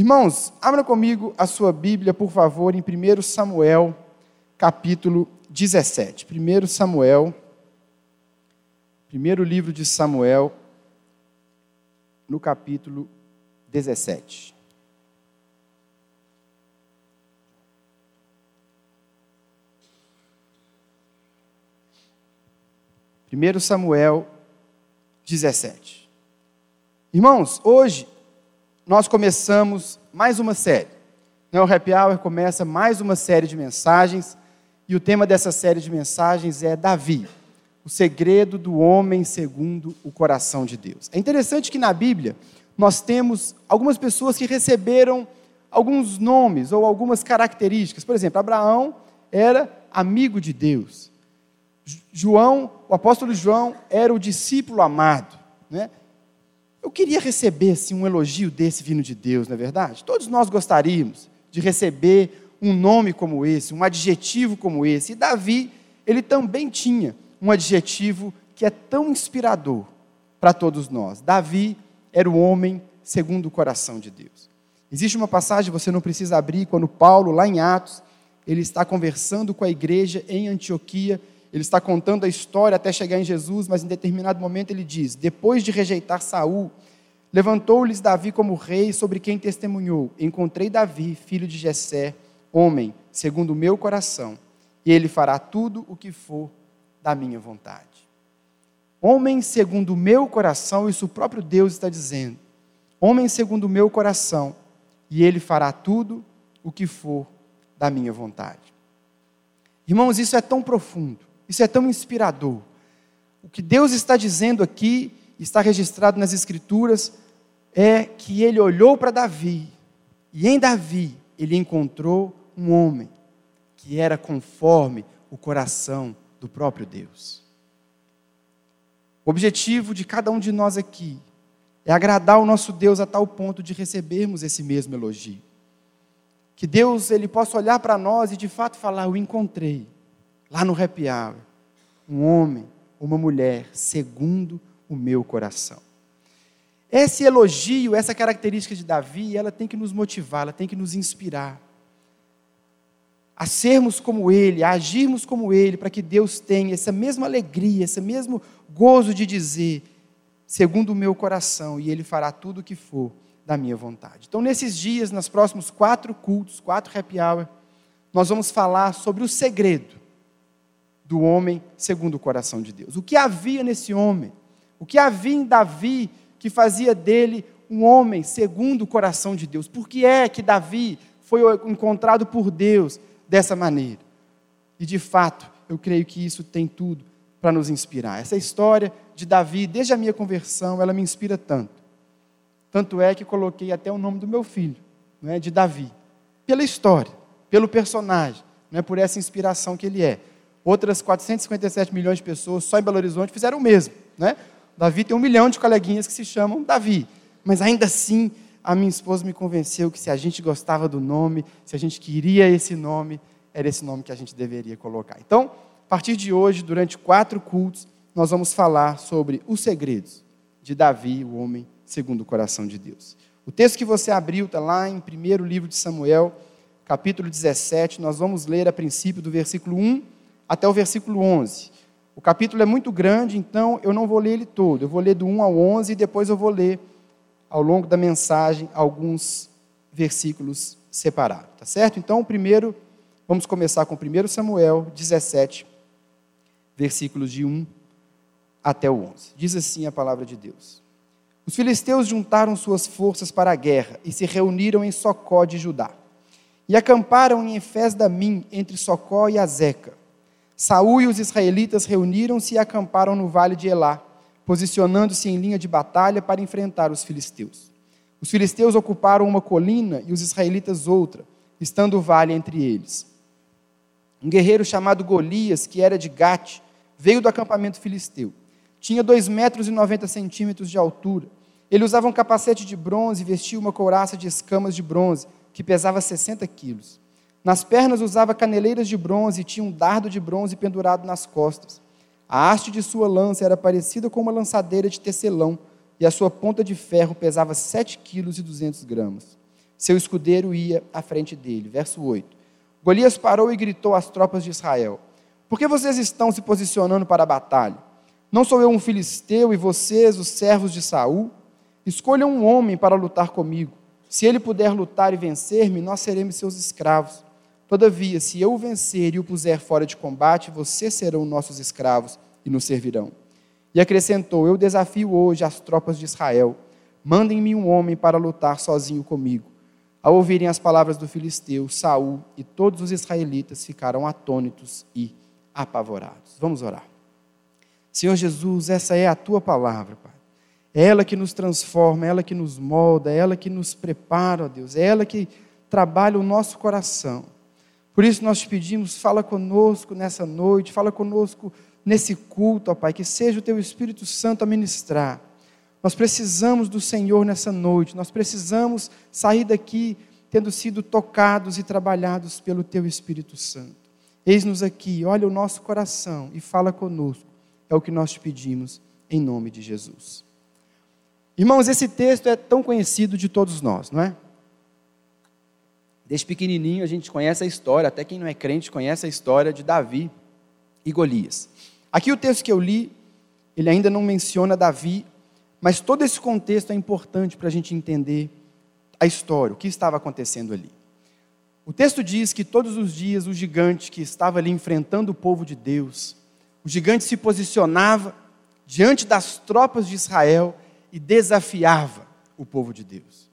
Irmãos, abra comigo a sua Bíblia, por favor, em 1 Samuel, capítulo 17. 1 Samuel, primeiro livro de Samuel, no capítulo 17. Primeiro Samuel 17. Irmãos, hoje nós começamos mais uma série. Né, o Happy Hour começa mais uma série de mensagens, e o tema dessa série de mensagens é Davi, o segredo do homem segundo o coração de Deus. É interessante que na Bíblia nós temos algumas pessoas que receberam alguns nomes ou algumas características. Por exemplo, Abraão era amigo de Deus. João, o apóstolo João, era o discípulo amado. Né? Eu queria receber assim, um elogio desse vindo de Deus, não é verdade? Todos nós gostaríamos de receber um nome como esse, um adjetivo como esse. E Davi, ele também tinha um adjetivo que é tão inspirador para todos nós. Davi era o homem segundo o coração de Deus. Existe uma passagem, você não precisa abrir, quando Paulo, lá em Atos, ele está conversando com a igreja em Antioquia, ele está contando a história até chegar em Jesus, mas em determinado momento ele diz: Depois de rejeitar Saul, levantou-lhes Davi como rei, sobre quem testemunhou: Encontrei Davi, filho de Jessé, homem segundo o meu coração, e ele fará tudo o que for da minha vontade. Homem segundo o meu coração, isso o próprio Deus está dizendo. Homem segundo o meu coração, e ele fará tudo o que for da minha vontade. Irmãos, isso é tão profundo isso é tão inspirador. O que Deus está dizendo aqui, está registrado nas Escrituras, é que ele olhou para Davi, e em Davi ele encontrou um homem que era conforme o coração do próprio Deus. O objetivo de cada um de nós aqui é agradar o nosso Deus a tal ponto de recebermos esse mesmo elogio. Que Deus ele possa olhar para nós e de fato falar: Eu encontrei lá no happy hour, um homem, uma mulher, segundo o meu coração. Esse elogio, essa característica de Davi, ela tem que nos motivar, ela tem que nos inspirar a sermos como ele, a agirmos como ele, para que Deus tenha essa mesma alegria, esse mesmo gozo de dizer, segundo o meu coração, e ele fará tudo o que for da minha vontade. Então, nesses dias, nos próximos quatro cultos, quatro happy hour, nós vamos falar sobre o segredo do homem segundo o coração de Deus. O que havia nesse homem? O que havia em Davi que fazia dele um homem segundo o coração de Deus? Por que é que Davi foi encontrado por Deus dessa maneira? E de fato, eu creio que isso tem tudo para nos inspirar. Essa história de Davi, desde a minha conversão, ela me inspira tanto. Tanto é que coloquei até o nome do meu filho, não é, de Davi, pela história, pelo personagem, não é por essa inspiração que ele é. Outras 457 milhões de pessoas só em Belo Horizonte fizeram o mesmo. Né? Davi tem um milhão de coleguinhas que se chamam Davi. Mas ainda assim, a minha esposa me convenceu que se a gente gostava do nome, se a gente queria esse nome, era esse nome que a gente deveria colocar. Então, a partir de hoje, durante quatro cultos, nós vamos falar sobre os segredos de Davi, o homem segundo o coração de Deus. O texto que você abriu está lá em 1 livro de Samuel, capítulo 17. Nós vamos ler a princípio do versículo 1 até o versículo 11. O capítulo é muito grande, então eu não vou ler ele todo. Eu vou ler do 1 ao 11 e depois eu vou ler, ao longo da mensagem, alguns versículos separados. Tá certo? Então, primeiro, vamos começar com 1 Samuel 17, versículos de 1 até o 11. Diz assim a palavra de Deus. Os filisteus juntaram suas forças para a guerra e se reuniram em Socó de Judá. E acamparam em Efés da Min, entre Socó e Azeca. Saul e os israelitas reuniram-se e acamparam no vale de Elá, posicionando-se em linha de batalha para enfrentar os filisteus. Os filisteus ocuparam uma colina e os israelitas outra, estando o vale entre eles. Um guerreiro chamado Golias, que era de Gate, veio do acampamento filisteu. Tinha dois metros e noventa centímetros de altura. Ele usava um capacete de bronze e vestia uma couraça de escamas de bronze, que pesava 60 quilos. Nas pernas usava caneleiras de bronze e tinha um dardo de bronze pendurado nas costas. A haste de sua lança era parecida com uma lançadeira de tecelão, e a sua ponta de ferro pesava sete quilos e duzentos gramas. Seu escudeiro ia à frente dele. Verso 8. Golias parou e gritou às tropas de Israel: Por que vocês estão se posicionando para a batalha? Não sou eu um filisteu e vocês, os servos de Saul? Escolham um homem para lutar comigo. Se ele puder lutar e vencer-me, nós seremos seus escravos. Todavia, se eu o vencer e o puser fora de combate, vocês serão nossos escravos e nos servirão. E acrescentou: Eu desafio hoje as tropas de Israel. Mandem-me um homem para lutar sozinho comigo. Ao ouvirem as palavras do filisteu, Saul e todos os israelitas ficaram atônitos e apavorados. Vamos orar. Senhor Jesus, essa é a tua palavra, Pai. É ela que nos transforma, é ela que nos molda, é ela que nos prepara, ó Deus, é ela que trabalha o nosso coração. Por isso nós te pedimos, fala conosco nessa noite, fala conosco nesse culto, ó Pai, que seja o teu Espírito Santo a ministrar. Nós precisamos do Senhor nessa noite, nós precisamos sair daqui tendo sido tocados e trabalhados pelo teu Espírito Santo. Eis-nos aqui, olha o nosso coração e fala conosco. É o que nós te pedimos em nome de Jesus. Irmãos, esse texto é tão conhecido de todos nós, não é? Desde pequenininho a gente conhece a história, até quem não é crente conhece a história de Davi e Golias. Aqui o texto que eu li, ele ainda não menciona Davi, mas todo esse contexto é importante para a gente entender a história, o que estava acontecendo ali. O texto diz que todos os dias o gigante que estava ali enfrentando o povo de Deus, o gigante se posicionava diante das tropas de Israel e desafiava o povo de Deus.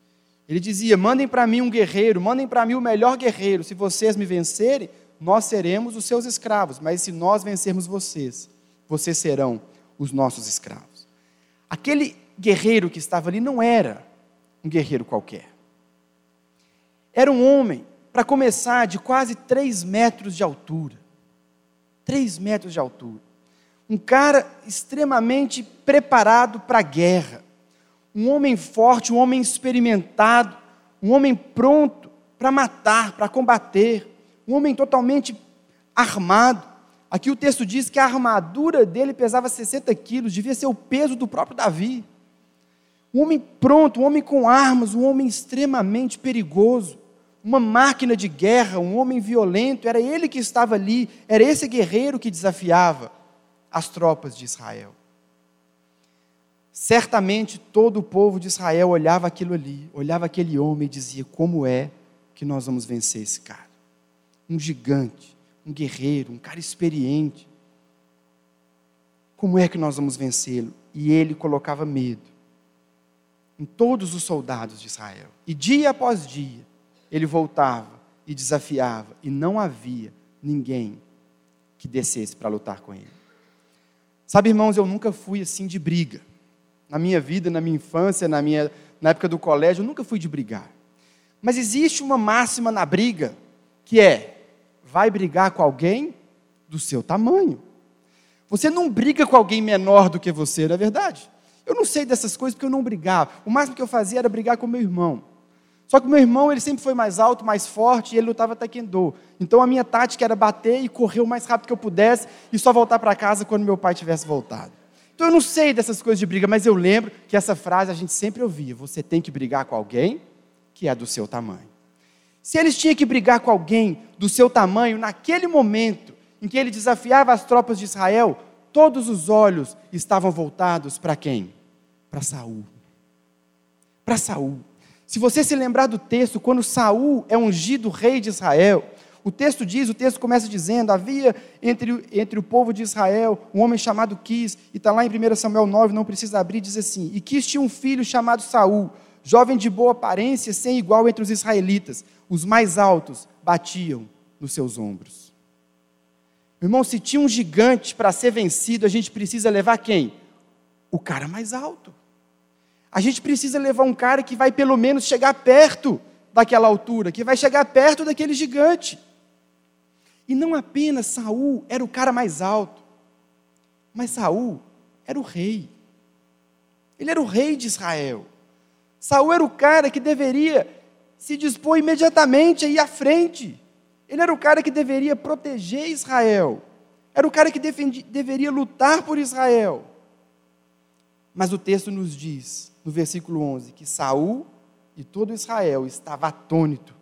Ele dizia: Mandem para mim um guerreiro, mandem para mim o melhor guerreiro. Se vocês me vencerem, nós seremos os seus escravos. Mas se nós vencermos vocês, vocês serão os nossos escravos. Aquele guerreiro que estava ali não era um guerreiro qualquer. Era um homem, para começar, de quase três metros de altura. Três metros de altura. Um cara extremamente preparado para a guerra um homem forte, um homem experimentado, um homem pronto para matar, para combater, um homem totalmente armado. Aqui o texto diz que a armadura dele pesava 60 quilos, devia ser o peso do próprio Davi. Um homem pronto, um homem com armas, um homem extremamente perigoso, uma máquina de guerra, um homem violento, era ele que estava ali, era esse guerreiro que desafiava as tropas de Israel. Certamente todo o povo de Israel olhava aquilo ali, olhava aquele homem e dizia: Como é que nós vamos vencer esse cara? Um gigante, um guerreiro, um cara experiente. Como é que nós vamos vencê-lo? E ele colocava medo em todos os soldados de Israel. E dia após dia, ele voltava e desafiava, e não havia ninguém que descesse para lutar com ele. Sabe, irmãos, eu nunca fui assim de briga na minha vida, na minha infância, na, minha, na época do colégio, eu nunca fui de brigar. Mas existe uma máxima na briga, que é: vai brigar com alguém do seu tamanho. Você não briga com alguém menor do que você, não é verdade? Eu não sei dessas coisas porque eu não brigava. O máximo que eu fazia era brigar com meu irmão. Só que meu irmão, ele sempre foi mais alto, mais forte, e ele lutava taekwondo. Então a minha tática era bater e correr o mais rápido que eu pudesse e só voltar para casa quando meu pai tivesse voltado. Então eu não sei dessas coisas de briga, mas eu lembro que essa frase a gente sempre ouvia: você tem que brigar com alguém que é do seu tamanho. Se eles tinham que brigar com alguém do seu tamanho, naquele momento em que ele desafiava as tropas de Israel, todos os olhos estavam voltados para quem? Para Saul. Para Saul. Se você se lembrar do texto, quando Saul é ungido rei de Israel, o texto diz, o texto começa dizendo: havia entre, entre o povo de Israel um homem chamado Quis, e está lá em 1 Samuel 9, não precisa abrir, diz assim: E Quis tinha um filho chamado Saul, jovem de boa aparência, sem igual entre os israelitas. Os mais altos batiam nos seus ombros. Irmão, se tinha um gigante para ser vencido, a gente precisa levar quem? O cara mais alto. A gente precisa levar um cara que vai pelo menos chegar perto daquela altura, que vai chegar perto daquele gigante. E não apenas Saul era o cara mais alto, mas Saul era o rei. Ele era o rei de Israel. Saul era o cara que deveria se dispor imediatamente a ir à frente. Ele era o cara que deveria proteger Israel. Era o cara que defendi, deveria lutar por Israel. Mas o texto nos diz, no versículo 11, que Saul e todo Israel estava atônito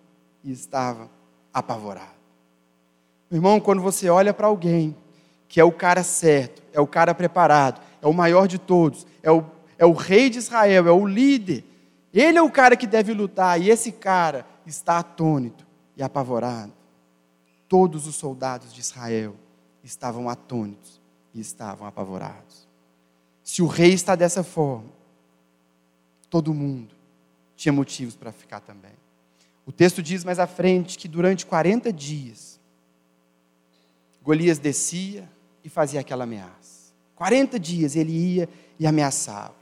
e estava apavorado. Irmão, quando você olha para alguém que é o cara certo, é o cara preparado, é o maior de todos, é o, é o rei de Israel, é o líder, ele é o cara que deve lutar, e esse cara está atônito e apavorado. Todos os soldados de Israel estavam atônitos e estavam apavorados. Se o rei está dessa forma, todo mundo tinha motivos para ficar também. O texto diz mais à frente que durante 40 dias, Golias descia e fazia aquela ameaça. 40 dias ele ia e ameaçava.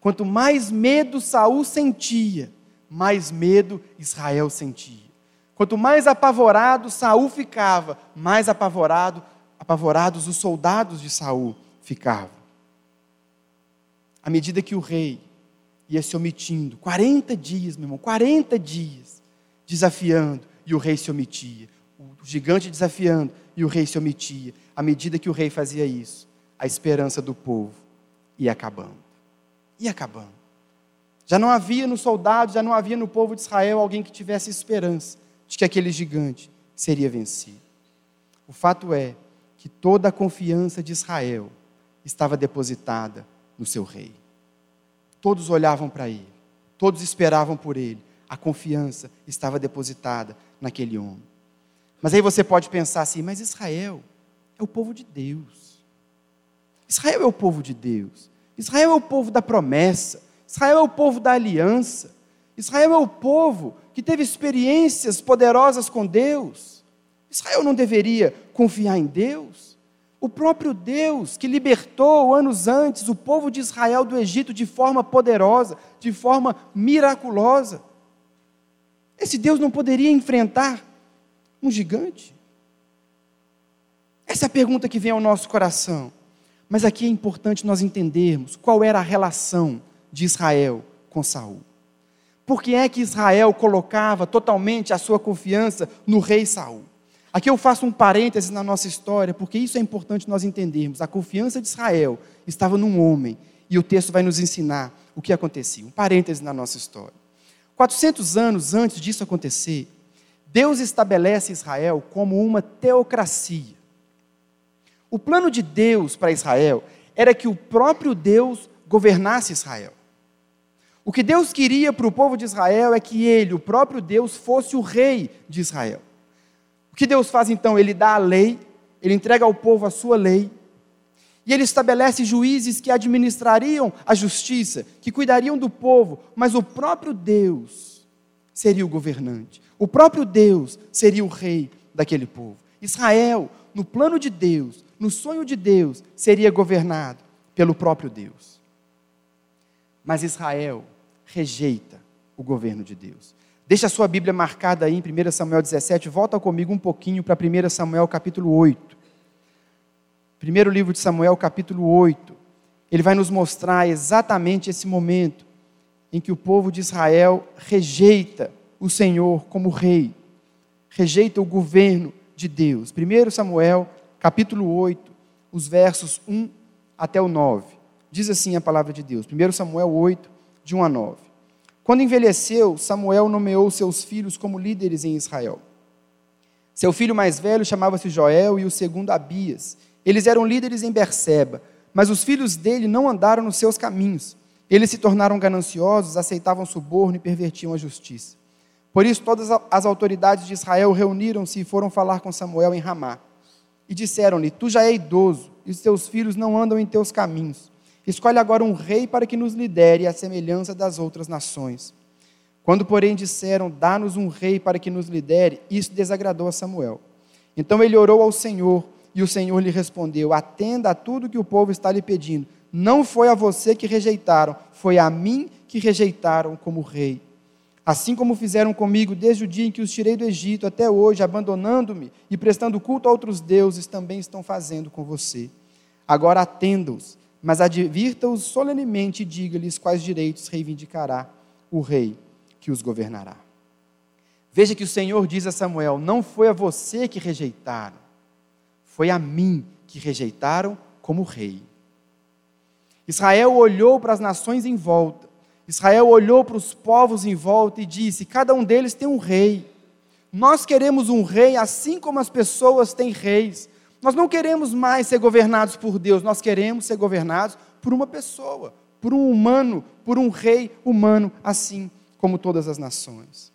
Quanto mais medo Saul sentia, mais medo Israel sentia. Quanto mais apavorado Saul ficava, mais apavorado, apavorados os soldados de Saul ficavam. À medida que o rei ia se omitindo, 40 dias, meu irmão, 40 dias, desafiando, e o rei se omitia. O gigante desafiando, e o rei se omitia. À medida que o rei fazia isso, a esperança do povo ia acabando ia acabando. Já não havia nos soldados, já não havia no povo de Israel alguém que tivesse esperança de que aquele gigante seria vencido. O fato é que toda a confiança de Israel estava depositada no seu rei. Todos olhavam para ele, todos esperavam por ele. A confiança estava depositada naquele homem. Mas aí você pode pensar assim: mas Israel é o povo de Deus. Israel é o povo de Deus. Israel é o povo da promessa, Israel é o povo da aliança, Israel é o povo que teve experiências poderosas com Deus. Israel não deveria confiar em Deus? O próprio Deus que libertou anos antes o povo de Israel do Egito de forma poderosa, de forma miraculosa. Esse Deus não poderia enfrentar um gigante? Essa é a pergunta que vem ao nosso coração. Mas aqui é importante nós entendermos qual era a relação de Israel com Saul. Por que é que Israel colocava totalmente a sua confiança no rei Saul? Aqui eu faço um parêntese na nossa história, porque isso é importante nós entendermos. A confiança de Israel estava num homem, e o texto vai nos ensinar o que acontecia. Um parêntese na nossa história. 400 anos antes disso acontecer, Deus estabelece Israel como uma teocracia. O plano de Deus para Israel era que o próprio Deus governasse Israel. O que Deus queria para o povo de Israel é que ele, o próprio Deus, fosse o rei de Israel. O que Deus faz então? Ele dá a lei, ele entrega ao povo a sua lei, e ele estabelece juízes que administrariam a justiça, que cuidariam do povo, mas o próprio Deus seria o governante, o próprio Deus seria o rei daquele povo. Israel, no plano de Deus, no sonho de Deus, seria governado pelo próprio Deus. Mas Israel rejeita o governo de Deus. Deixa a sua Bíblia marcada aí em 1 Samuel 17, volta comigo um pouquinho para 1 Samuel capítulo 8. Primeiro livro de Samuel, capítulo 8. Ele vai nos mostrar exatamente esse momento em que o povo de Israel rejeita o Senhor como rei, rejeita o governo de Deus. 1 Samuel, capítulo 8, os versos 1 até o 9. Diz assim a palavra de Deus. 1 Samuel 8, de 1 a 9. Quando envelheceu, Samuel nomeou seus filhos como líderes em Israel. Seu filho mais velho chamava-se Joel e o segundo Abias. Eles eram líderes em Berseba, mas os filhos dele não andaram nos seus caminhos. Eles se tornaram gananciosos, aceitavam suborno e pervertiam a justiça. Por isso, todas as autoridades de Israel reuniram-se e foram falar com Samuel em Ramá e disseram-lhe: Tu já é idoso, e os teus filhos não andam em teus caminhos. Escolhe agora um rei para que nos lidere à semelhança das outras nações. Quando, porém, disseram: Dá-nos um rei para que nos lidere, isso desagradou a Samuel. Então ele orou ao Senhor, e o Senhor lhe respondeu: Atenda a tudo que o povo está lhe pedindo. Não foi a você que rejeitaram, foi a mim que rejeitaram como rei. Assim como fizeram comigo desde o dia em que os tirei do Egito até hoje, abandonando-me e prestando culto a outros deuses, também estão fazendo com você. Agora atenda-os, mas advirta-os solenemente e diga-lhes quais direitos reivindicará o rei que os governará. Veja que o Senhor diz a Samuel: Não foi a você que rejeitaram, foi a mim que rejeitaram como rei. Israel olhou para as nações em volta Israel olhou para os povos em volta e disse: Cada um deles tem um rei. Nós queremos um rei assim como as pessoas têm reis. Nós não queremos mais ser governados por Deus, nós queremos ser governados por uma pessoa, por um humano, por um rei humano, assim como todas as nações.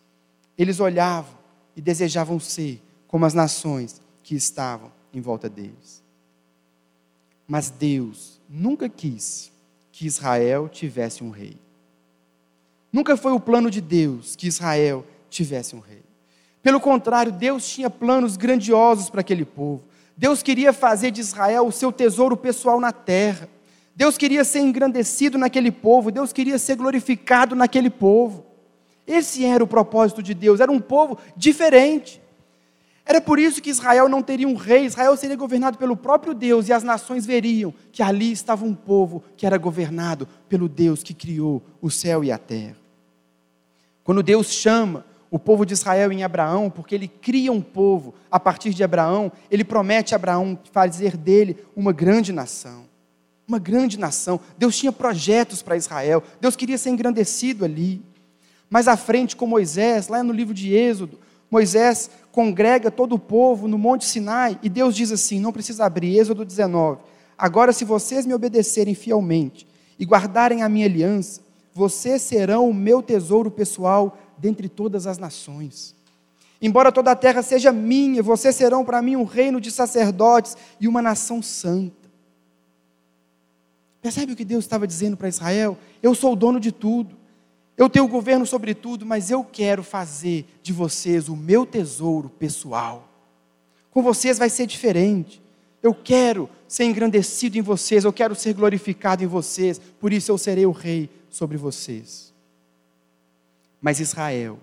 Eles olhavam e desejavam ser como as nações que estavam em volta deles. Mas Deus nunca quis que Israel tivesse um rei. Nunca foi o plano de Deus que Israel tivesse um rei. Pelo contrário, Deus tinha planos grandiosos para aquele povo. Deus queria fazer de Israel o seu tesouro pessoal na terra. Deus queria ser engrandecido naquele povo, Deus queria ser glorificado naquele povo. Esse era o propósito de Deus, era um povo diferente. Era por isso que Israel não teria um rei, Israel seria governado pelo próprio Deus e as nações veriam que ali estava um povo que era governado pelo Deus que criou o céu e a terra. Quando Deus chama o povo de Israel em Abraão, porque ele cria um povo a partir de Abraão, ele promete a Abraão fazer dele uma grande nação. Uma grande nação. Deus tinha projetos para Israel, Deus queria ser engrandecido ali. Mais à frente, com Moisés, lá no livro de Êxodo, Moisés congrega todo o povo no Monte Sinai e Deus diz assim: não precisa abrir, Êxodo 19. Agora, se vocês me obedecerem fielmente e guardarem a minha aliança, vocês serão o meu tesouro pessoal dentre todas as nações. Embora toda a terra seja minha, vocês serão para mim um reino de sacerdotes e uma nação santa. Percebe o que Deus estava dizendo para Israel? Eu sou o dono de tudo. Eu tenho governo sobre tudo, mas eu quero fazer de vocês o meu tesouro pessoal. Com vocês vai ser diferente. Eu quero ser engrandecido em vocês, eu quero ser glorificado em vocês, por isso eu serei o rei sobre vocês. Mas Israel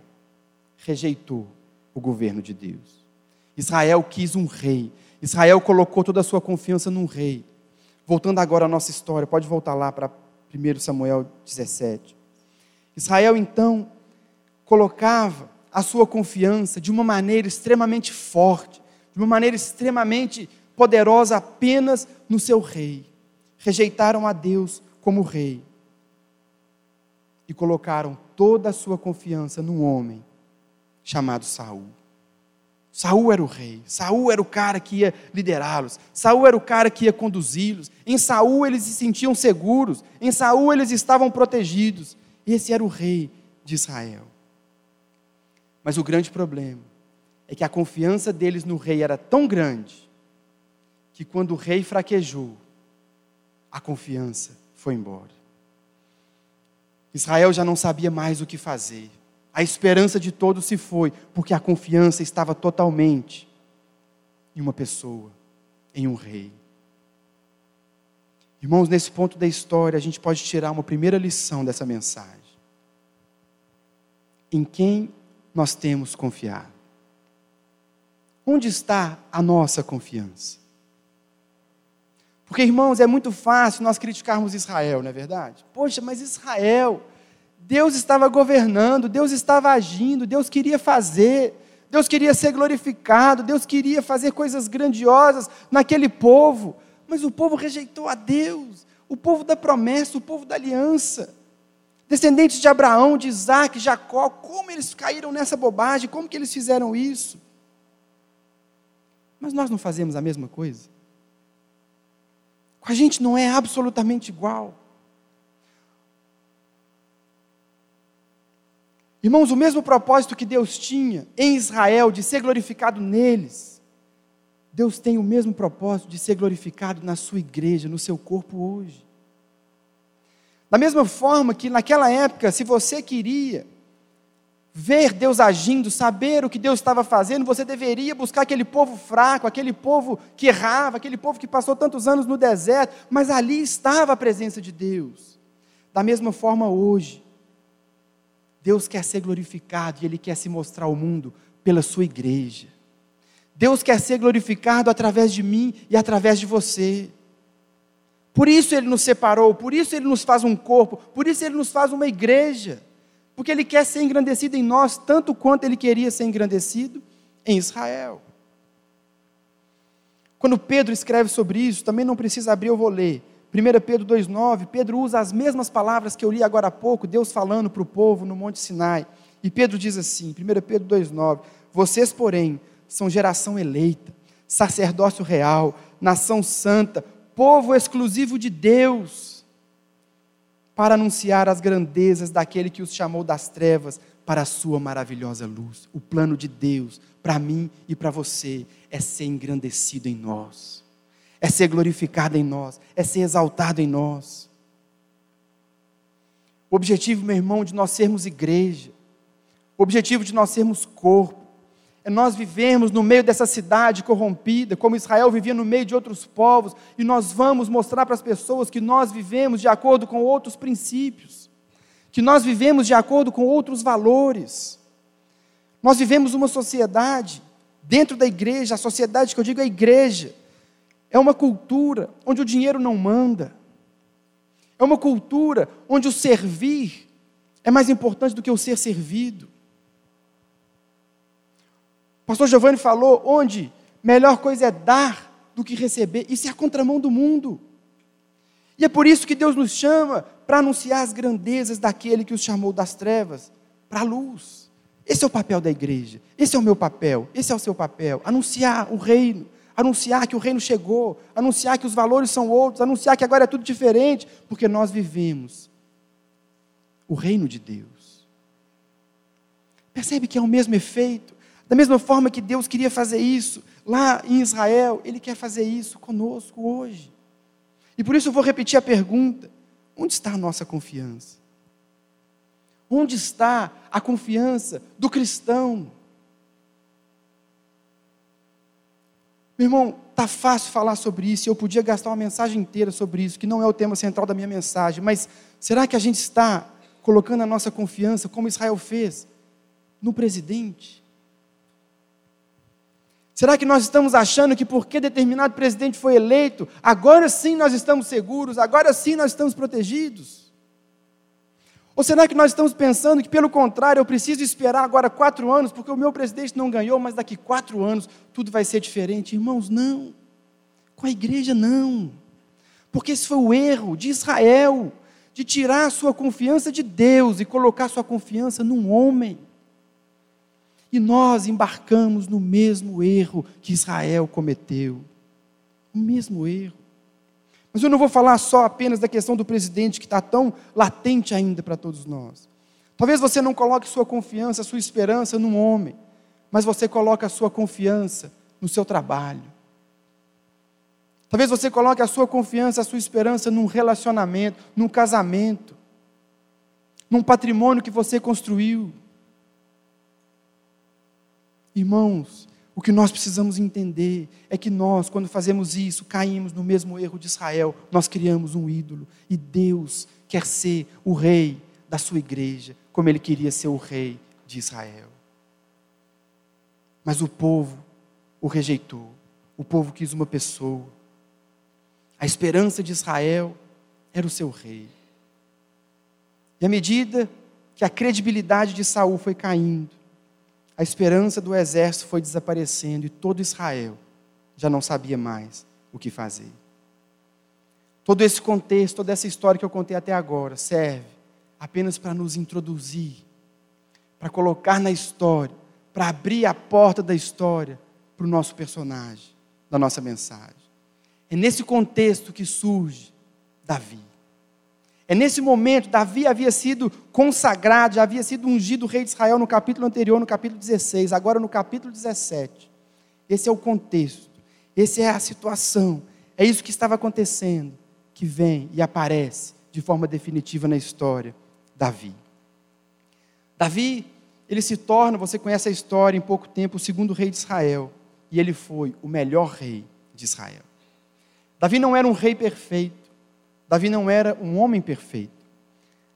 rejeitou o governo de Deus. Israel quis um rei. Israel colocou toda a sua confiança num rei. Voltando agora à nossa história, pode voltar lá para 1 Samuel 17. Israel então colocava a sua confiança de uma maneira extremamente forte, de uma maneira extremamente poderosa apenas no seu rei. Rejeitaram a Deus como rei e colocaram toda a sua confiança num homem chamado Saul. Saul era o rei, Saul era o cara que ia liderá-los, Saul era o cara que ia conduzi-los. Em Saul eles se sentiam seguros, em Saul eles estavam protegidos. Esse era o rei de Israel. Mas o grande problema é que a confiança deles no rei era tão grande que quando o rei fraquejou, a confiança foi embora. Israel já não sabia mais o que fazer. A esperança de todos se foi, porque a confiança estava totalmente em uma pessoa, em um rei. Irmãos, nesse ponto da história, a gente pode tirar uma primeira lição dessa mensagem. Em quem nós temos confiado? Onde está a nossa confiança? Porque, irmãos, é muito fácil nós criticarmos Israel, não é verdade? Poxa, mas Israel, Deus estava governando, Deus estava agindo, Deus queria fazer, Deus queria ser glorificado, Deus queria fazer coisas grandiosas naquele povo mas o povo rejeitou a Deus, o povo da promessa, o povo da aliança. Descendentes de Abraão, de Isaac, Jacó, como eles caíram nessa bobagem, como que eles fizeram isso? Mas nós não fazemos a mesma coisa. Com a gente não é absolutamente igual. Irmãos, o mesmo propósito que Deus tinha em Israel de ser glorificado neles, Deus tem o mesmo propósito de ser glorificado na sua igreja, no seu corpo hoje. Da mesma forma que naquela época, se você queria ver Deus agindo, saber o que Deus estava fazendo, você deveria buscar aquele povo fraco, aquele povo que errava, aquele povo que passou tantos anos no deserto, mas ali estava a presença de Deus. Da mesma forma hoje, Deus quer ser glorificado e Ele quer se mostrar ao mundo pela sua igreja. Deus quer ser glorificado através de mim e através de você. Por isso Ele nos separou, por isso Ele nos faz um corpo, por isso Ele nos faz uma igreja. Porque Ele quer ser engrandecido em nós, tanto quanto Ele queria ser engrandecido em Israel. Quando Pedro escreve sobre isso, também não precisa abrir, eu vou ler. 1 Pedro 2,9, Pedro usa as mesmas palavras que eu li agora há pouco, Deus falando para o povo no Monte Sinai. E Pedro diz assim, 1 Pedro 2,9: Vocês, porém, são geração eleita, sacerdócio real, nação santa, povo exclusivo de Deus, para anunciar as grandezas daquele que os chamou das trevas para a sua maravilhosa luz. O plano de Deus para mim e para você é ser engrandecido em nós, é ser glorificado em nós, é ser exaltado em nós. O objetivo, meu irmão, de nós sermos igreja, o objetivo de nós sermos corpo, é nós vivermos no meio dessa cidade corrompida, como Israel vivia no meio de outros povos, e nós vamos mostrar para as pessoas que nós vivemos de acordo com outros princípios, que nós vivemos de acordo com outros valores. Nós vivemos uma sociedade, dentro da igreja, a sociedade que eu digo é a igreja, é uma cultura onde o dinheiro não manda, é uma cultura onde o servir é mais importante do que o ser servido pastor Giovanni falou, onde melhor coisa é dar do que receber. Isso é a contramão do mundo. E é por isso que Deus nos chama para anunciar as grandezas daquele que os chamou das trevas para a luz. Esse é o papel da igreja. Esse é o meu papel. Esse é o seu papel. Anunciar o reino. Anunciar que o reino chegou. Anunciar que os valores são outros. Anunciar que agora é tudo diferente. Porque nós vivemos o reino de Deus. Percebe que é o mesmo efeito. Da mesma forma que Deus queria fazer isso lá em Israel, Ele quer fazer isso conosco hoje. E por isso eu vou repetir a pergunta: onde está a nossa confiança? Onde está a confiança do cristão? Meu irmão, tá fácil falar sobre isso, eu podia gastar uma mensagem inteira sobre isso, que não é o tema central da minha mensagem, mas será que a gente está colocando a nossa confiança, como Israel fez, no presidente? Será que nós estamos achando que porque determinado presidente foi eleito, agora sim nós estamos seguros, agora sim nós estamos protegidos? Ou será que nós estamos pensando que, pelo contrário, eu preciso esperar agora quatro anos, porque o meu presidente não ganhou, mas daqui quatro anos tudo vai ser diferente? Irmãos, não. Com a igreja, não. Porque esse foi o erro de Israel, de tirar a sua confiança de Deus e colocar sua confiança num homem. E nós embarcamos no mesmo erro que Israel cometeu. O mesmo erro. Mas eu não vou falar só apenas da questão do presidente, que está tão latente ainda para todos nós. Talvez você não coloque sua confiança, sua esperança num homem, mas você coloque a sua confiança no seu trabalho. Talvez você coloque a sua confiança, a sua esperança num relacionamento, num casamento, num patrimônio que você construiu. Irmãos, o que nós precisamos entender é que nós, quando fazemos isso, caímos no mesmo erro de Israel, nós criamos um ídolo. E Deus quer ser o rei da sua igreja, como ele queria ser o rei de Israel. Mas o povo o rejeitou. O povo quis uma pessoa. A esperança de Israel era o seu rei. E à medida que a credibilidade de Saul foi caindo, a esperança do exército foi desaparecendo e todo Israel já não sabia mais o que fazer. Todo esse contexto, toda essa história que eu contei até agora serve apenas para nos introduzir, para colocar na história, para abrir a porta da história para o nosso personagem, da nossa mensagem. É nesse contexto que surge Davi. É nesse momento, Davi havia sido consagrado, já havia sido ungido rei de Israel no capítulo anterior, no capítulo 16, agora no capítulo 17. Esse é o contexto, essa é a situação, é isso que estava acontecendo, que vem e aparece de forma definitiva na história, Davi. Davi, ele se torna, você conhece a história, em pouco tempo, o segundo rei de Israel, e ele foi o melhor rei de Israel. Davi não era um rei perfeito, Davi não era um homem perfeito,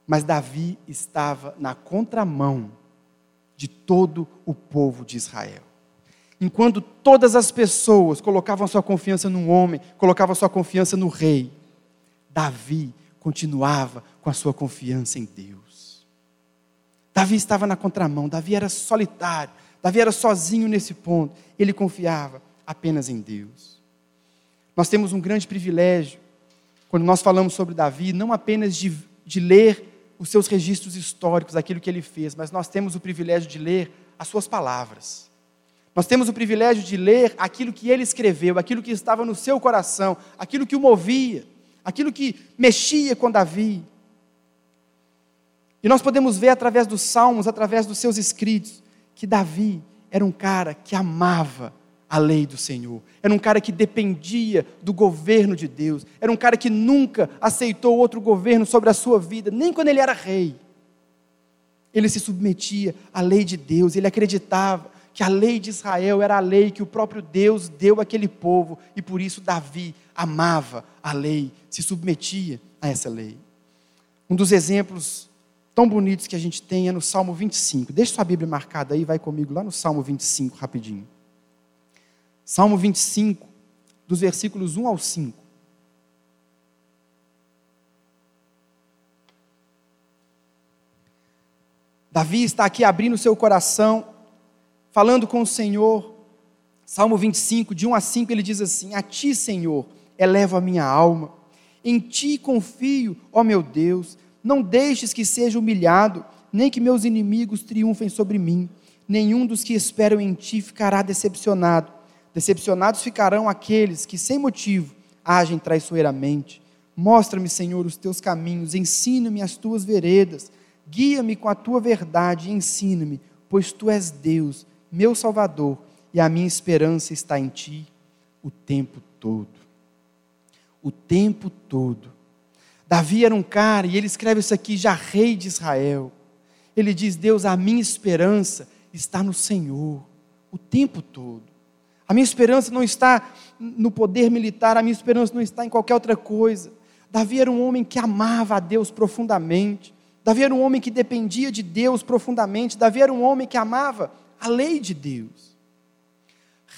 mas Davi estava na contramão de todo o povo de Israel. Enquanto todas as pessoas colocavam sua confiança num homem, colocavam sua confiança no rei, Davi continuava com a sua confiança em Deus. Davi estava na contramão, Davi era solitário, Davi era sozinho nesse ponto, ele confiava apenas em Deus. Nós temos um grande privilégio quando nós falamos sobre Davi, não apenas de, de ler os seus registros históricos, aquilo que ele fez, mas nós temos o privilégio de ler as suas palavras. Nós temos o privilégio de ler aquilo que ele escreveu, aquilo que estava no seu coração, aquilo que o movia, aquilo que mexia com Davi. E nós podemos ver através dos salmos, através dos seus escritos, que Davi era um cara que amava a lei do Senhor. Era um cara que dependia do governo de Deus. Era um cara que nunca aceitou outro governo sobre a sua vida, nem quando ele era rei. Ele se submetia à lei de Deus, ele acreditava que a lei de Israel era a lei que o próprio Deus deu àquele povo, e por isso Davi amava a lei, se submetia a essa lei. Um dos exemplos tão bonitos que a gente tem é no Salmo 25. Deixa sua Bíblia marcada aí, vai comigo lá no Salmo 25 rapidinho. Salmo 25, dos versículos 1 ao 5. Davi está aqui abrindo seu coração, falando com o Senhor. Salmo 25, de 1 a 5, ele diz assim: A ti, Senhor, elevo a minha alma. Em ti confio, ó meu Deus. Não deixes que seja humilhado, nem que meus inimigos triunfem sobre mim. Nenhum dos que esperam em ti ficará decepcionado. Decepcionados ficarão aqueles que, sem motivo, agem traiçoeiramente. Mostra-me, Senhor, os teus caminhos, ensina-me as tuas veredas, guia-me com a tua verdade e ensina-me, pois tu és Deus, meu Salvador, e a minha esperança está em ti o tempo todo. O tempo todo. Davi era um cara, e ele escreve isso aqui, já rei de Israel. Ele diz: Deus, a minha esperança está no Senhor, o tempo todo. A minha esperança não está no poder militar, a minha esperança não está em qualquer outra coisa. Davi era um homem que amava a Deus profundamente. Davi era um homem que dependia de Deus profundamente. Davi era um homem que amava a lei de Deus.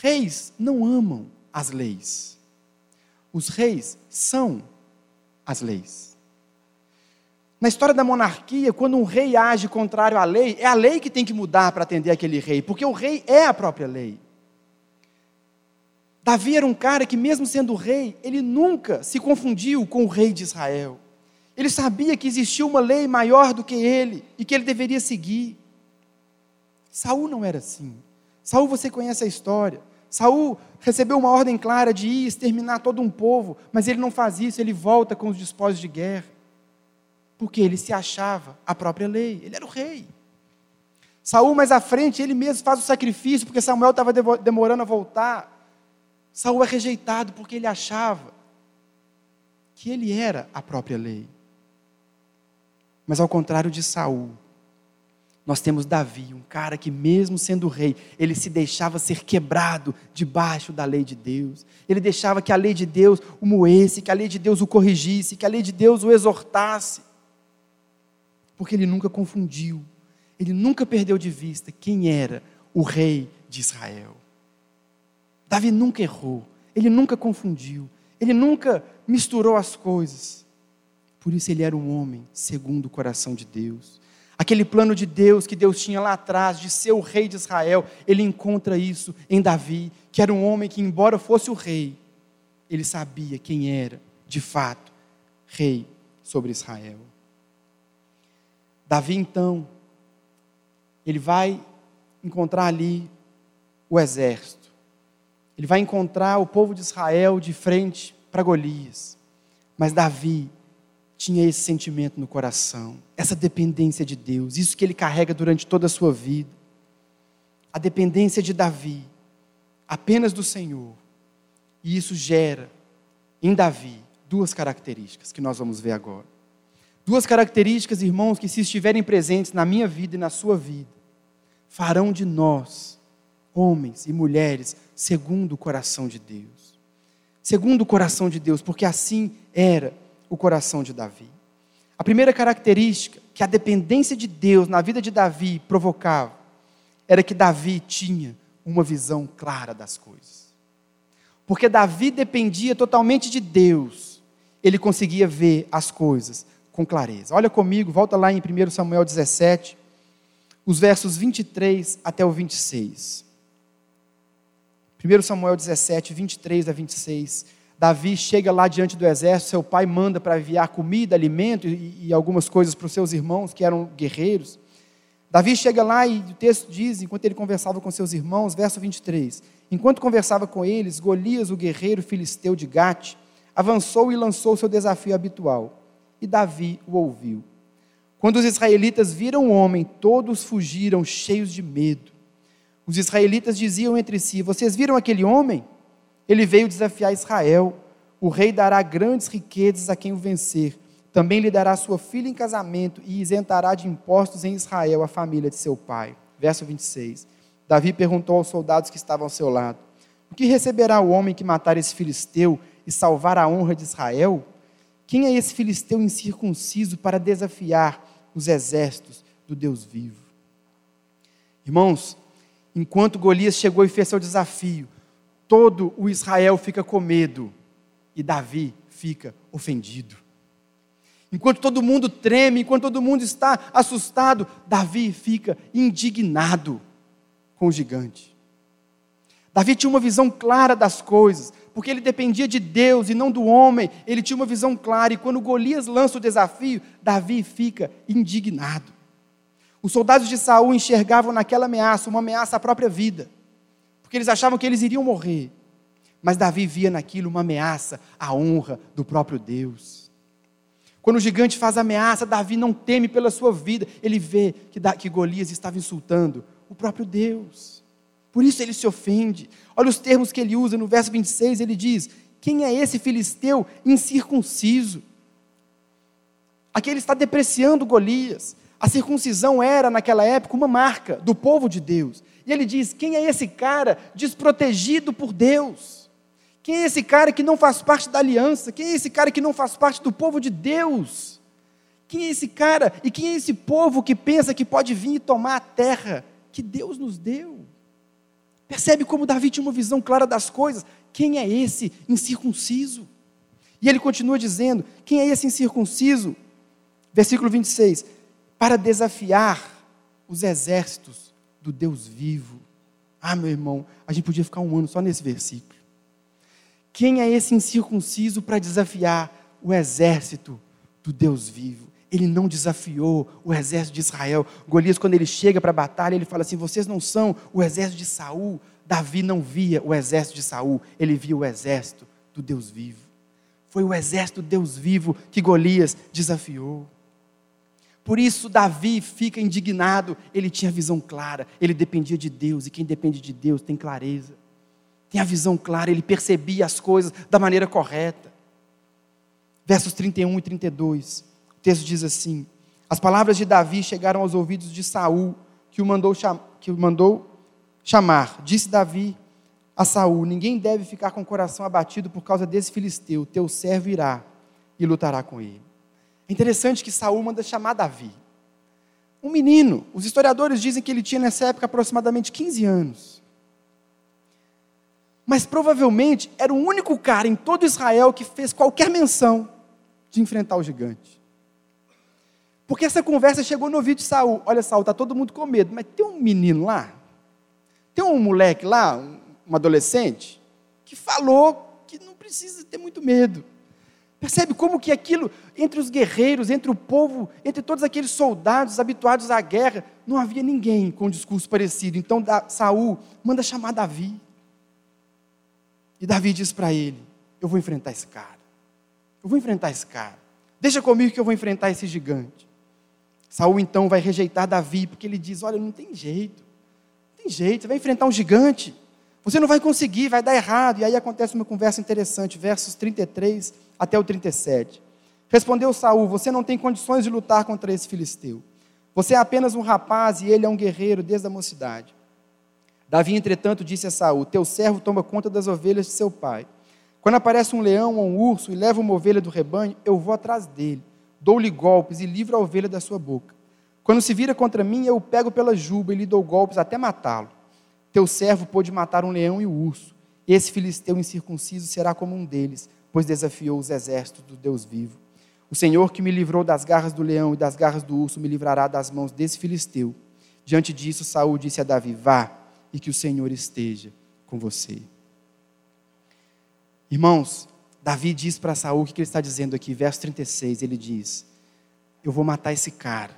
Reis não amam as leis. Os reis são as leis. Na história da monarquia, quando um rei age contrário à lei, é a lei que tem que mudar para atender aquele rei, porque o rei é a própria lei. Davi era um cara que, mesmo sendo rei, ele nunca se confundiu com o rei de Israel. Ele sabia que existia uma lei maior do que ele e que ele deveria seguir. Saul não era assim. Saul, você conhece a história. Saul recebeu uma ordem clara de ir exterminar todo um povo, mas ele não faz isso, ele volta com os despojos de guerra. Porque ele se achava a própria lei, ele era o rei. Saul, mais à frente, ele mesmo faz o sacrifício, porque Samuel estava demorando a voltar. Saul é rejeitado porque ele achava que ele era a própria lei. Mas ao contrário de Saul, nós temos Davi, um cara que mesmo sendo rei, ele se deixava ser quebrado debaixo da lei de Deus. Ele deixava que a lei de Deus o moesse, que a lei de Deus o corrigisse, que a lei de Deus o exortasse. Porque ele nunca confundiu, ele nunca perdeu de vista quem era o rei de Israel. Davi nunca errou, ele nunca confundiu, ele nunca misturou as coisas. Por isso ele era um homem segundo o coração de Deus. Aquele plano de Deus que Deus tinha lá atrás de ser o rei de Israel, ele encontra isso em Davi, que era um homem que, embora fosse o rei, ele sabia quem era, de fato, rei sobre Israel. Davi, então, ele vai encontrar ali o exército. Ele vai encontrar o povo de Israel de frente para Golias. Mas Davi tinha esse sentimento no coração, essa dependência de Deus, isso que ele carrega durante toda a sua vida. A dependência de Davi, apenas do Senhor. E isso gera em Davi duas características que nós vamos ver agora. Duas características, irmãos, que se estiverem presentes na minha vida e na sua vida, farão de nós homens e mulheres segundo o coração de Deus. Segundo o coração de Deus, porque assim era o coração de Davi. A primeira característica que a dependência de Deus na vida de Davi provocava era que Davi tinha uma visão clara das coisas. Porque Davi dependia totalmente de Deus, ele conseguia ver as coisas com clareza. Olha comigo, volta lá em 1 Samuel 17, os versos 23 até o 26. 1 Samuel 17, 23 a 26. Davi chega lá diante do exército, seu pai manda para enviar comida, alimento e, e algumas coisas para os seus irmãos que eram guerreiros. Davi chega lá e o texto diz, enquanto ele conversava com seus irmãos, verso 23, enquanto conversava com eles, Golias, o guerreiro filisteu de Gate, avançou e lançou seu desafio habitual. E Davi o ouviu. Quando os israelitas viram o homem, todos fugiram cheios de medo. Os israelitas diziam entre si: Vocês viram aquele homem? Ele veio desafiar Israel. O rei dará grandes riquezas a quem o vencer. Também lhe dará sua filha em casamento e isentará de impostos em Israel a família de seu pai. Verso 26. Davi perguntou aos soldados que estavam ao seu lado: O que receberá o homem que matar esse filisteu e salvar a honra de Israel? Quem é esse filisteu incircunciso para desafiar os exércitos do Deus vivo? Irmãos, enquanto Golias chegou e fez seu desafio, todo o Israel fica com medo e Davi fica ofendido. Enquanto todo mundo treme, enquanto todo mundo está assustado, Davi fica indignado com o gigante. Davi tinha uma visão clara das coisas, porque ele dependia de Deus e não do homem. Ele tinha uma visão clara e quando Golias lança o desafio, Davi fica indignado. Os soldados de Saul enxergavam naquela ameaça uma ameaça à própria vida porque eles achavam que eles iriam morrer. Mas Davi via naquilo uma ameaça à honra do próprio Deus. Quando o gigante faz ameaça, Davi não teme pela sua vida, ele vê que, que Golias estava insultando o próprio Deus. Por isso ele se ofende. Olha os termos que ele usa no verso 26, ele diz: Quem é esse filisteu incircunciso? Aqui ele está depreciando Golias. A circuncisão era, naquela época, uma marca do povo de Deus. E ele diz: quem é esse cara desprotegido por Deus? Quem é esse cara que não faz parte da aliança? Quem é esse cara que não faz parte do povo de Deus? Quem é esse cara e quem é esse povo que pensa que pode vir e tomar a terra que Deus nos deu? Percebe como Davi tinha uma visão clara das coisas? Quem é esse incircunciso? E ele continua dizendo: quem é esse incircunciso? Versículo 26: para desafiar os exércitos do Deus vivo. Ah, meu irmão, a gente podia ficar um ano só nesse versículo. Quem é esse incircunciso para desafiar o exército do Deus vivo? Ele não desafiou o exército de Israel. Golias, quando ele chega para a batalha, ele fala assim: vocês não são o exército de Saul. Davi não via o exército de Saul, ele via o exército do Deus vivo. Foi o exército do Deus vivo que Golias desafiou. Por isso, Davi fica indignado. Ele tinha visão clara, ele dependia de Deus, e quem depende de Deus tem clareza, tem a visão clara, ele percebia as coisas da maneira correta. Versos 31 e 32, o texto diz assim: As palavras de Davi chegaram aos ouvidos de Saul, que o mandou, que o mandou chamar. Disse Davi a Saul: Ninguém deve ficar com o coração abatido por causa desse filisteu, teu servo irá e lutará com ele. É interessante que Saul manda chamar Davi. Um menino, os historiadores dizem que ele tinha nessa época aproximadamente 15 anos. Mas provavelmente era o único cara em todo Israel que fez qualquer menção de enfrentar o gigante. Porque essa conversa chegou no ouvido de Saul. Olha, Saul, está todo mundo com medo, mas tem um menino lá, tem um moleque lá, um adolescente, que falou que não precisa ter muito medo. Percebe como que aquilo, entre os guerreiros, entre o povo, entre todos aqueles soldados habituados à guerra, não havia ninguém com um discurso parecido. Então Saul manda chamar Davi. E Davi diz para ele: Eu vou enfrentar esse cara. Eu vou enfrentar esse cara. Deixa comigo que eu vou enfrentar esse gigante. Saul então vai rejeitar Davi, porque ele diz: Olha, não tem jeito. Não tem jeito, você vai enfrentar um gigante. Você não vai conseguir, vai dar errado. E aí acontece uma conversa interessante, versos 33 até o 37. Respondeu Saul: Você não tem condições de lutar contra esse filisteu. Você é apenas um rapaz e ele é um guerreiro desde a mocidade. Davi, entretanto, disse a Saul: Teu servo toma conta das ovelhas de seu pai. Quando aparece um leão ou um urso e leva uma ovelha do rebanho, eu vou atrás dele, dou-lhe golpes e livro a ovelha da sua boca. Quando se vira contra mim, eu o pego pela juba e lhe dou golpes até matá-lo. Teu servo pôde matar um leão e um urso. Esse filisteu incircunciso será como um deles, pois desafiou os exércitos do Deus vivo. O Senhor que me livrou das garras do leão e das garras do urso me livrará das mãos desse filisteu. Diante disso, Saul disse a Davi: Vá, e que o Senhor esteja com você. Irmãos, Davi diz para Saul o que ele está dizendo aqui, verso 36, ele diz: Eu vou matar esse cara,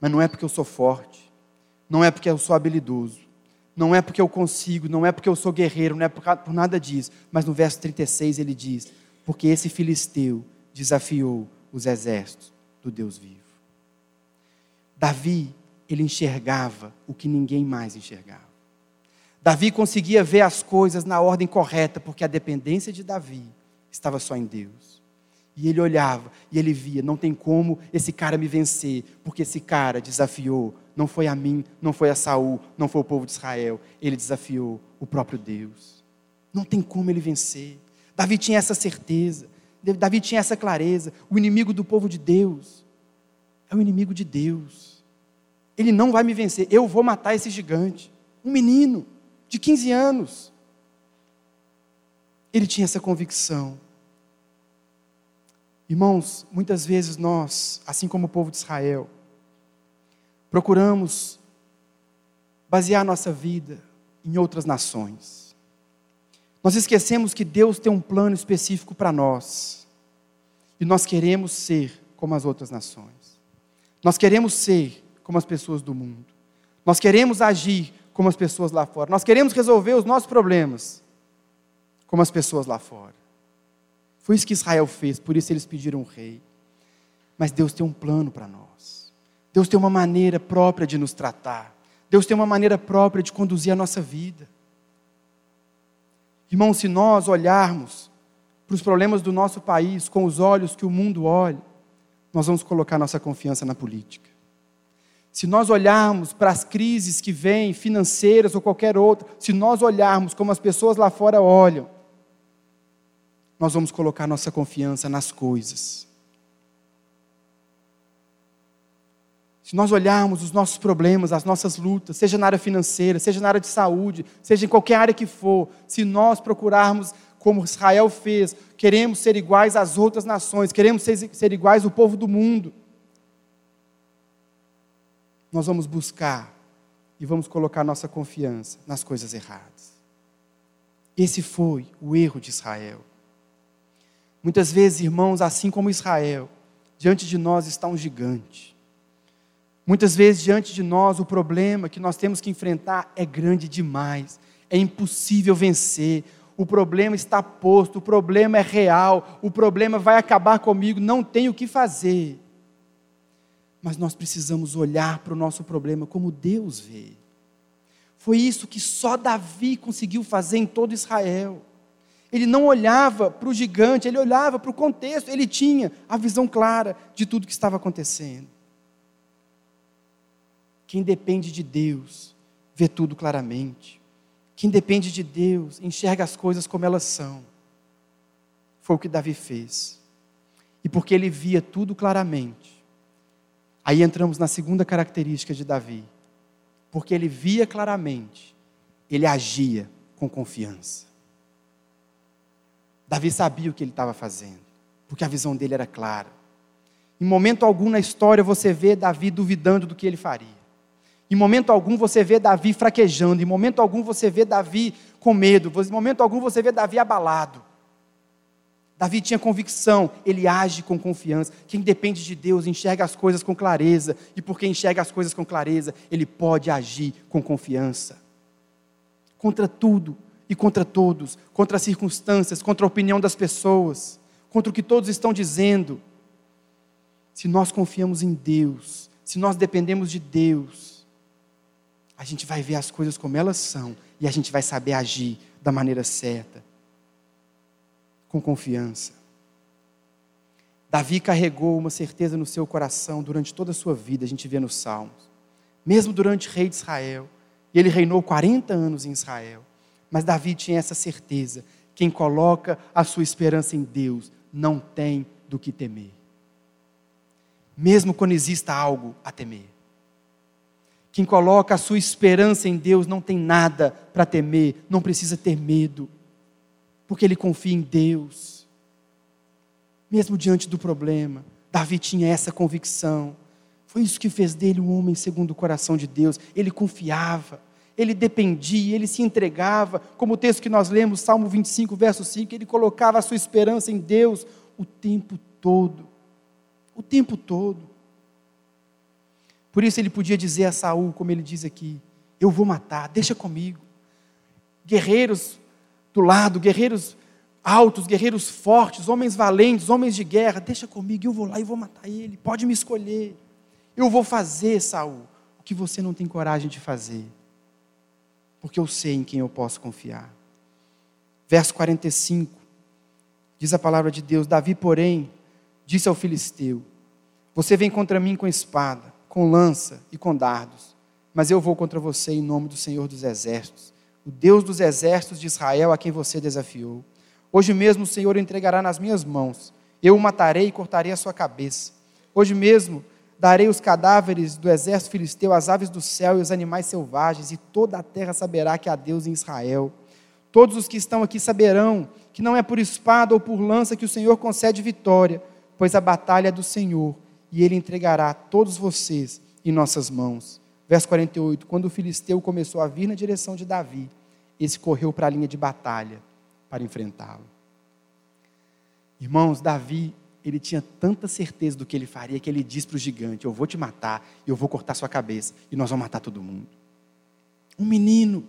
mas não é porque eu sou forte, não é porque eu sou habilidoso, não é porque eu consigo, não é porque eu sou guerreiro, não é por, nada disso, mas no verso 36 ele diz: Porque esse filisteu desafiou os exércitos do Deus vivo. Davi, ele enxergava o que ninguém mais enxergava. Davi conseguia ver as coisas na ordem correta, porque a dependência de Davi estava só em Deus. E ele olhava e ele via: não tem como esse cara me vencer, porque esse cara desafiou. Não foi a mim, não foi a Saul, não foi o povo de Israel. Ele desafiou o próprio Deus. Não tem como ele vencer. Davi tinha essa certeza. Davi tinha essa clareza. O inimigo do povo de Deus é o inimigo de Deus. Ele não vai me vencer. Eu vou matar esse gigante. Um menino de 15 anos. Ele tinha essa convicção. Irmãos, muitas vezes nós, assim como o povo de Israel, procuramos basear nossa vida em outras nações. Nós esquecemos que Deus tem um plano específico para nós. E nós queremos ser como as outras nações. Nós queremos ser como as pessoas do mundo. Nós queremos agir como as pessoas lá fora. Nós queremos resolver os nossos problemas como as pessoas lá fora. Foi isso que Israel fez, por isso eles pediram um rei. Mas Deus tem um plano para nós. Deus tem uma maneira própria de nos tratar. Deus tem uma maneira própria de conduzir a nossa vida. Irmão, se nós olharmos para os problemas do nosso país com os olhos que o mundo olha, nós vamos colocar nossa confiança na política. Se nós olharmos para as crises que vêm, financeiras ou qualquer outra, se nós olharmos como as pessoas lá fora olham, nós vamos colocar nossa confiança nas coisas. Se nós olharmos os nossos problemas, as nossas lutas, seja na área financeira, seja na área de saúde, seja em qualquer área que for, se nós procurarmos como Israel fez, queremos ser iguais às outras nações, queremos ser, ser iguais ao povo do mundo, nós vamos buscar e vamos colocar nossa confiança nas coisas erradas. Esse foi o erro de Israel. Muitas vezes, irmãos, assim como Israel, diante de nós está um gigante. Muitas vezes, diante de nós, o problema que nós temos que enfrentar é grande demais, é impossível vencer. O problema está posto, o problema é real, o problema vai acabar comigo, não tenho o que fazer mas nós precisamos olhar para o nosso problema como Deus vê. Foi isso que só Davi conseguiu fazer em todo Israel. Ele não olhava para o gigante, ele olhava para o contexto, ele tinha a visão clara de tudo que estava acontecendo. Quem depende de Deus vê tudo claramente. Quem depende de Deus enxerga as coisas como elas são. Foi o que Davi fez. E porque ele via tudo claramente, Aí entramos na segunda característica de Davi. Porque ele via claramente, ele agia com confiança. Davi sabia o que ele estava fazendo, porque a visão dele era clara. Em momento algum na história você vê Davi duvidando do que ele faria. Em momento algum você vê Davi fraquejando, em momento algum você vê Davi com medo, em momento algum você vê Davi abalado. Davi tinha convicção, ele age com confiança. Quem depende de Deus enxerga as coisas com clareza, e porque enxerga as coisas com clareza, ele pode agir com confiança. Contra tudo e contra todos, contra as circunstâncias, contra a opinião das pessoas, contra o que todos estão dizendo. Se nós confiamos em Deus, se nós dependemos de Deus, a gente vai ver as coisas como elas são e a gente vai saber agir da maneira certa com confiança. Davi carregou uma certeza no seu coração durante toda a sua vida, a gente vê nos Salmos. Mesmo durante rei de Israel, e ele reinou 40 anos em Israel. Mas Davi tinha essa certeza: quem coloca a sua esperança em Deus não tem do que temer. Mesmo quando exista algo a temer. Quem coloca a sua esperança em Deus não tem nada para temer, não precisa ter medo porque ele confia em Deus. Mesmo diante do problema, Davi tinha essa convicção. Foi isso que fez dele um homem segundo o coração de Deus. Ele confiava, ele dependia, ele se entregava, como o texto que nós lemos, Salmo 25, verso 5, ele colocava a sua esperança em Deus o tempo todo. O tempo todo. Por isso ele podia dizer a Saul, como ele diz aqui: Eu vou matar, deixa comigo. Guerreiros do lado, guerreiros altos, guerreiros fortes, homens valentes, homens de guerra, deixa comigo, eu vou lá e vou matar ele. Pode me escolher. Eu vou fazer, Saul, o que você não tem coragem de fazer porque eu sei em quem eu posso confiar. Verso 45, diz a palavra de Deus: Davi, porém, disse ao filisteu: Você vem contra mim com espada, com lança e com dardos, mas eu vou contra você em nome do Senhor dos Exércitos, o Deus dos exércitos de Israel a quem você desafiou. Hoje mesmo o Senhor o entregará nas minhas mãos, eu o matarei e cortarei a sua cabeça. Hoje mesmo Darei os cadáveres do exército filisteu, as aves do céu e os animais selvagens, e toda a terra saberá que há Deus em Israel. Todos os que estão aqui saberão que não é por espada ou por lança que o Senhor concede vitória, pois a batalha é do Senhor, e ele entregará todos vocês em nossas mãos. Verso 48: Quando o filisteu começou a vir na direção de Davi, esse correu para a linha de batalha para enfrentá-lo. Irmãos, Davi ele tinha tanta certeza do que ele faria que ele disse para o gigante: Eu vou te matar, eu vou cortar sua cabeça e nós vamos matar todo mundo. Um menino,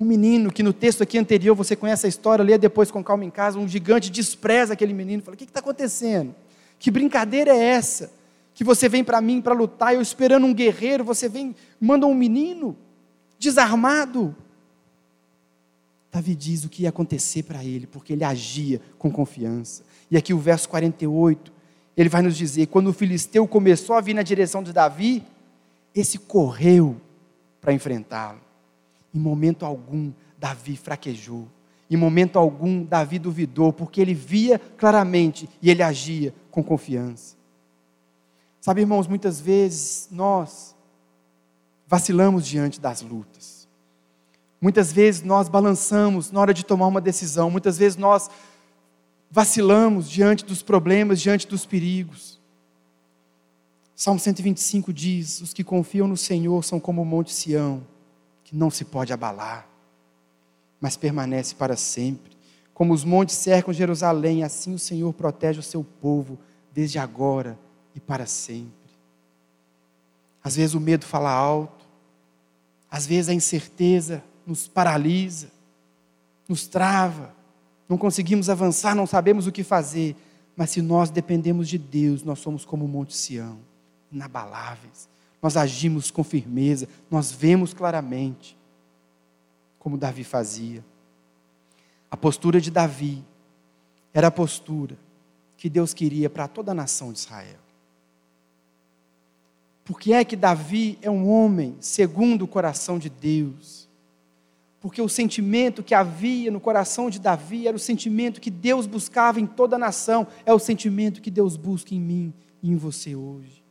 um menino que no texto aqui anterior, você conhece a história, lê depois com calma em casa. Um gigante despreza aquele menino, fala: O que está acontecendo? Que brincadeira é essa? Que você vem para mim para lutar, eu esperando um guerreiro, você vem, manda um menino desarmado. Davi diz o que ia acontecer para ele, porque ele agia com confiança. E aqui o verso 48, ele vai nos dizer: quando o filisteu começou a vir na direção de Davi, esse correu para enfrentá-lo. Em momento algum, Davi fraquejou. Em momento algum, Davi duvidou, porque ele via claramente e ele agia com confiança. Sabe, irmãos, muitas vezes nós vacilamos diante das lutas. Muitas vezes nós balançamos na hora de tomar uma decisão, muitas vezes nós vacilamos diante dos problemas, diante dos perigos. Salmo 125 diz: Os que confiam no Senhor são como o monte Sião, que não se pode abalar, mas permanece para sempre. Como os montes cercam Jerusalém, assim o Senhor protege o seu povo, desde agora e para sempre. Às vezes o medo fala alto, às vezes a incerteza nos paralisa, nos trava, não conseguimos avançar, não sabemos o que fazer. Mas se nós dependemos de Deus, nós somos como o Monte Sião, inabaláveis. Nós agimos com firmeza, nós vemos claramente, como Davi fazia. A postura de Davi era a postura que Deus queria para toda a nação de Israel. Por que é que Davi é um homem segundo o coração de Deus? Porque o sentimento que havia no coração de Davi era o sentimento que Deus buscava em toda a nação, é o sentimento que Deus busca em mim e em você hoje.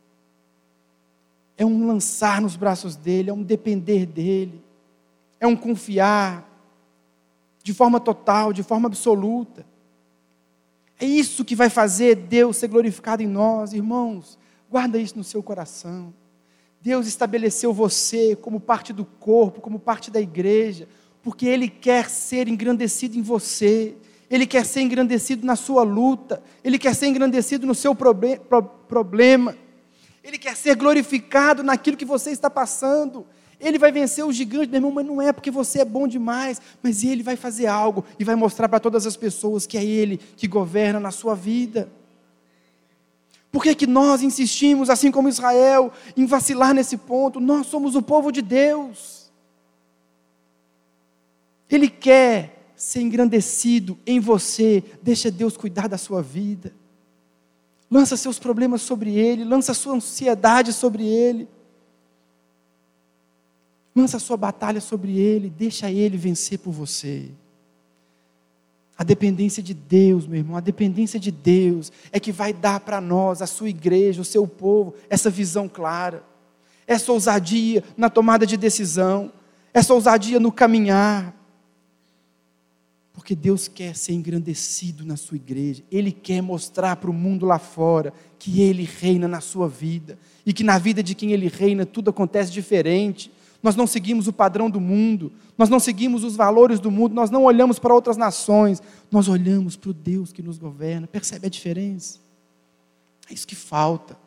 É um lançar nos braços dele, é um depender dele, é um confiar de forma total, de forma absoluta. É isso que vai fazer Deus ser glorificado em nós, irmãos. Guarda isso no seu coração. Deus estabeleceu você como parte do corpo, como parte da igreja, porque Ele quer ser engrandecido em você, Ele quer ser engrandecido na sua luta, Ele quer ser engrandecido no seu proble pro problema, Ele quer ser glorificado naquilo que você está passando. Ele vai vencer o gigante, meu irmão, mas não é porque você é bom demais, mas Ele vai fazer algo e vai mostrar para todas as pessoas que é Ele que governa na sua vida. Por que, que nós insistimos, assim como Israel, em vacilar nesse ponto? Nós somos o povo de Deus. Ele quer ser engrandecido em você. Deixa Deus cuidar da sua vida. Lança seus problemas sobre Ele, lança sua ansiedade sobre Ele. Lança sua batalha sobre Ele, deixa Ele vencer por você. A dependência de Deus, meu irmão, a dependência de Deus é que vai dar para nós, a sua igreja, o seu povo, essa visão clara, essa ousadia na tomada de decisão, essa ousadia no caminhar. Porque Deus quer ser engrandecido na sua igreja. Ele quer mostrar para o mundo lá fora que Ele reina na sua vida. E que na vida de quem Ele reina tudo acontece diferente. nós não seguimos o padrão do mundo, nós não seguimos os valores do mundo, nós não olhamos para outras nações, nós olhamos para o Deus que nos governa. Percebe a diferença? É isso que falta.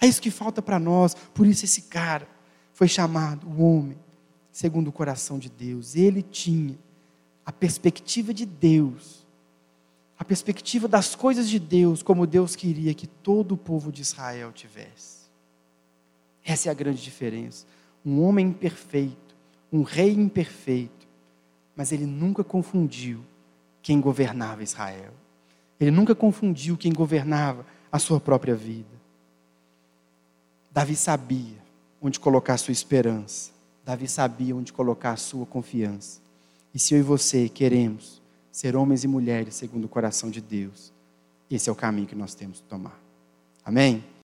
É isso que falta para nós. Por isso esse cara foi chamado o homem segundo o coração de Deus. Ele tinha a perspectiva de Deus, a perspectiva das coisas de Deus, como Deus queria que todo o povo de Israel tivesse. Essa é a grande diferença. Um homem imperfeito, um rei imperfeito, mas ele nunca confundiu quem governava Israel. Ele nunca confundiu quem governava a sua própria vida. Davi sabia onde colocar a sua esperança. Davi sabia onde colocar a sua confiança. E se eu e você queremos ser homens e mulheres segundo o coração de Deus, esse é o caminho que nós temos que tomar. Amém?